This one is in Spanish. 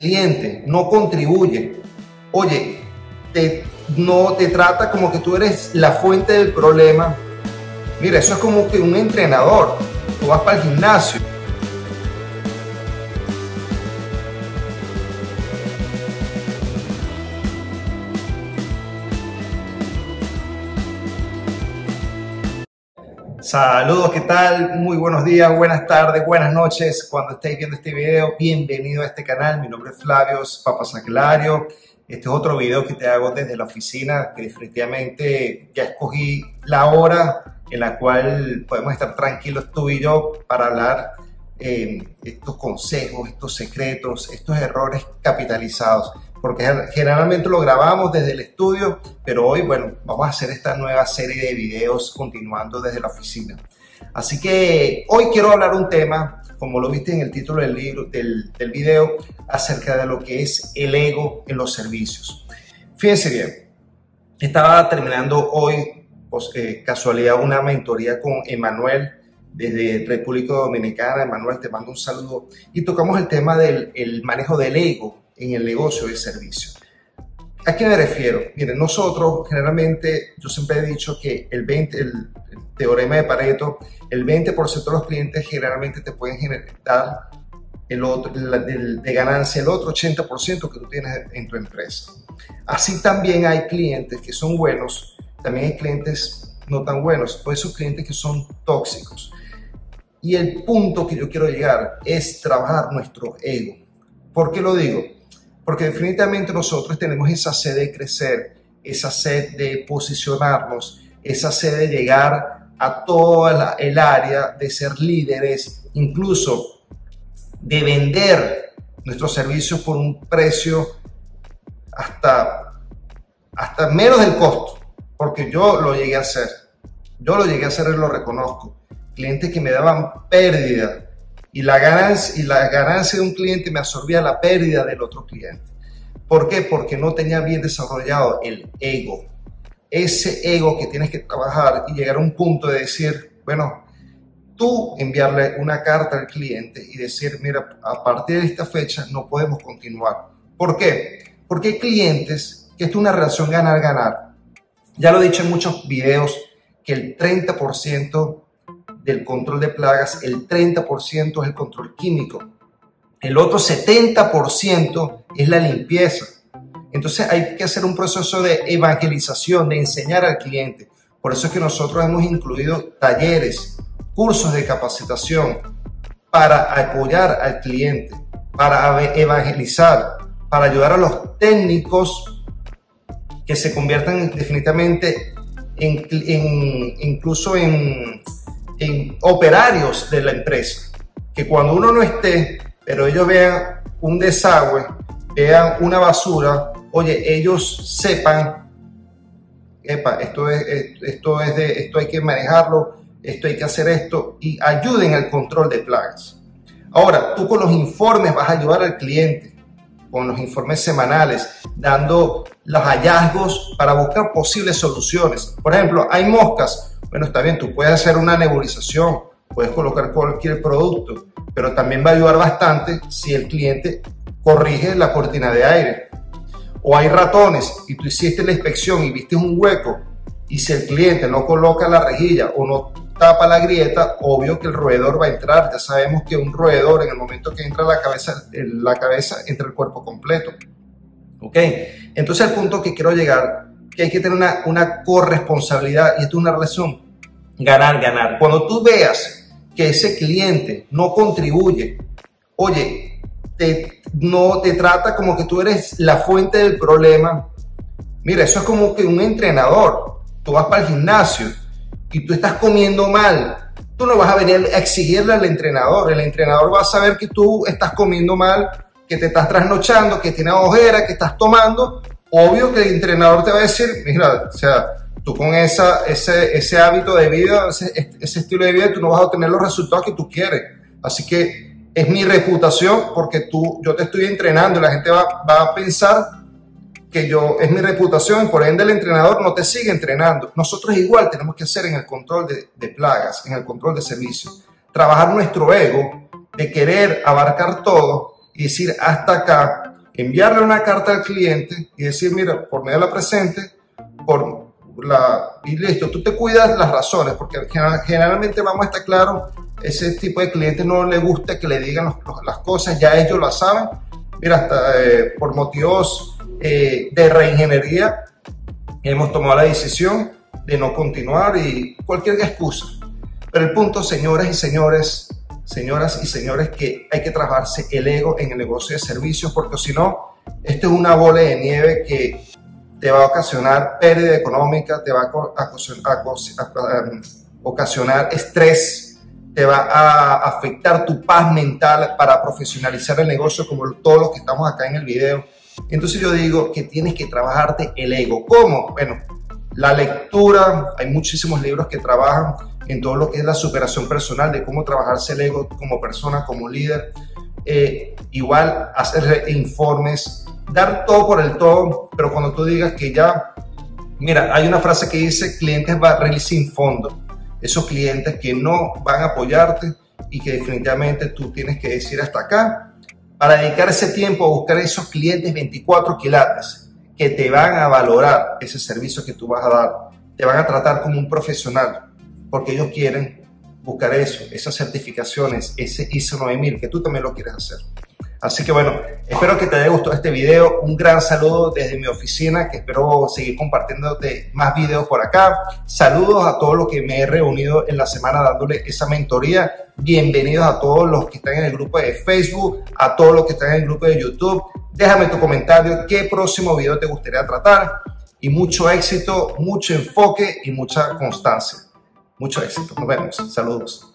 cliente, no contribuye. Oye, no te trata como que tú eres la fuente del problema. Mira, eso es como que un entrenador. Tú vas para el gimnasio Saludos, ¿qué tal? Muy buenos días, buenas tardes, buenas noches. Cuando estéis viendo este video, bienvenido a este canal. Mi nombre es Flavio Papasaclario. Este es otro video que te hago desde la oficina, que definitivamente ya escogí la hora en la cual podemos estar tranquilos tú y yo para hablar eh, estos consejos, estos secretos, estos errores capitalizados porque generalmente lo grabamos desde el estudio, pero hoy, bueno, vamos a hacer esta nueva serie de videos continuando desde la oficina. Así que hoy quiero hablar un tema, como lo viste en el título del, libro, del, del video, acerca de lo que es el ego en los servicios. Fíjense bien, estaba terminando hoy, pues, eh, casualidad, una mentoría con Emanuel desde República Dominicana. Emanuel, te mando un saludo. Y tocamos el tema del el manejo del ego en el negocio de servicio. ¿A qué me refiero? Miren, nosotros generalmente, yo siempre he dicho que el 20, el, teorema de Pareto, el 20% de los clientes generalmente te pueden generar el otro, de ganancia el otro 80% que tú tienes en tu empresa. Así también hay clientes que son buenos, también hay clientes no tan buenos, o esos clientes que son tóxicos. Y el punto que yo quiero llegar es trabajar nuestro ego. ¿Por qué lo digo? Porque definitivamente nosotros tenemos esa sed de crecer, esa sed de posicionarnos, esa sed de llegar a toda el área, de ser líderes, incluso de vender nuestros servicios por un precio hasta, hasta menos del costo, porque yo lo llegué a hacer. Yo lo llegué a hacer y lo reconozco. Clientes que me daban pérdida y la, ganancia, y la ganancia de un cliente me absorbía la pérdida del otro cliente. ¿Por qué? Porque no tenía bien desarrollado el ego. Ese ego que tienes que trabajar y llegar a un punto de decir, bueno, tú enviarle una carta al cliente y decir, mira, a partir de esta fecha no podemos continuar. ¿Por qué? Porque hay clientes que esto es una relación ganar-ganar. Ya lo he dicho en muchos videos que el 30% del control de plagas, el 30% es el control químico, el otro 70% es la limpieza. Entonces hay que hacer un proceso de evangelización, de enseñar al cliente. Por eso es que nosotros hemos incluido talleres, cursos de capacitación para apoyar al cliente, para evangelizar, para ayudar a los técnicos que se conviertan definitivamente en, incluso en en operarios de la empresa, que cuando uno no esté, pero ellos vean un desagüe, vean una basura, oye, ellos sepan, epa, esto es, esto es de, esto hay que manejarlo, esto hay que hacer esto, y ayuden al control de plagas. Ahora, tú con los informes vas a ayudar al cliente, con los informes semanales, dando los hallazgos para buscar posibles soluciones. Por ejemplo, hay moscas, bueno, está bien, tú puedes hacer una nebulización, puedes colocar cualquier producto, pero también va a ayudar bastante si el cliente corrige la cortina de aire. O hay ratones y tú hiciste la inspección y viste un hueco y si el cliente no coloca la rejilla o no tapa la grieta, obvio que el roedor va a entrar. Ya sabemos que un roedor en el momento que entra la cabeza, la cabeza entra el cuerpo completo. ¿Ok? Entonces el punto que quiero llegar que hay que tener una, una corresponsabilidad y esto es una relación ganar-ganar. Cuando tú veas que ese cliente no contribuye, oye, te, no te trata como que tú eres la fuente del problema, mira, eso es como que un entrenador, tú vas para el gimnasio y tú estás comiendo mal, tú no vas a venir a exigirle al entrenador, el entrenador va a saber que tú estás comiendo mal, que te estás trasnochando, que tienes ojera, que estás tomando. Obvio que el entrenador te va a decir, mira, o sea, tú con esa, ese, ese hábito de vida, ese, ese estilo de vida, tú no vas a obtener los resultados que tú quieres. Así que es mi reputación porque tú, yo te estoy entrenando y la gente va, va a pensar que yo, es mi reputación por ende el entrenador no te sigue entrenando. Nosotros igual tenemos que hacer en el control de, de plagas, en el control de servicios. Trabajar nuestro ego de querer abarcar todo y decir hasta acá enviarle una carta al cliente y decir, mira, por medio de la presente, por la, y listo, tú te cuidas las razones, porque generalmente vamos a estar claros, ese tipo de cliente no le gusta que le digan las cosas, ya ellos lo saben, mira, hasta eh, por motivos eh, de reingeniería hemos tomado la decisión de no continuar y cualquier excusa. Pero el punto, señoras y señores, señoras y señores, que hay que trabajarse el ego en el negocio de servicios, porque si no, esto es una bola de nieve que te va a ocasionar pérdida económica, te va a ocasionar estrés, te va a afectar tu paz mental para profesionalizar el negocio como todos los que estamos acá en el video. Entonces yo digo que tienes que trabajarte el ego. ¿Cómo? Bueno, la lectura, hay muchísimos libros que trabajan en todo lo que es la superación personal, de cómo trabajarse el ego como persona, como líder. Eh, igual hacer informes, dar todo por el todo, pero cuando tú digas que ya, mira, hay una frase que dice clientes barril sin fondo, esos clientes que no van a apoyarte y que definitivamente tú tienes que decir hasta acá para dedicar ese tiempo a buscar esos clientes 24 quilates que te van a valorar ese servicio que tú vas a dar, te van a tratar como un profesional, porque ellos quieren buscar eso, esas certificaciones, ese ISO 9000, que tú también lo quieres hacer. Así que bueno, espero que te haya gustado este video. Un gran saludo desde mi oficina, que espero seguir compartiéndote más videos por acá. Saludos a todos los que me he reunido en la semana dándole esa mentoría. Bienvenidos a todos los que están en el grupo de Facebook, a todos los que están en el grupo de YouTube. Déjame tu comentario, qué próximo video te gustaría tratar. Y mucho éxito, mucho enfoque y mucha constancia. Mucho éxito. Nos vemos. Saludos.